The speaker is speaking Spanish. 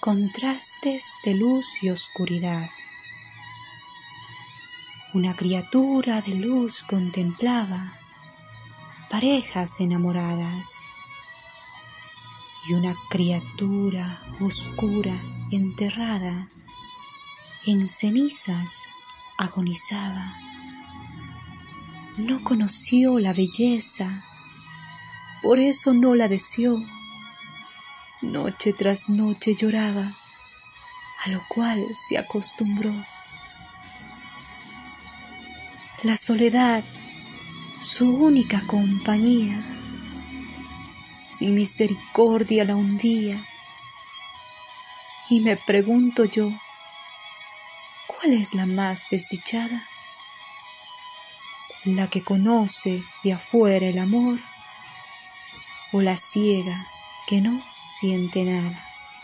Contrastes de luz y oscuridad. Una criatura de luz contemplaba parejas enamoradas y una criatura oscura enterrada en cenizas agonizaba. No conoció la belleza, por eso no la deseó. Noche tras noche lloraba, a lo cual se acostumbró. La soledad, su única compañía, sin misericordia la hundía. Y me pregunto yo, ¿cuál es la más desdichada? ¿La que conoce de afuera el amor o la ciega que no siente nada?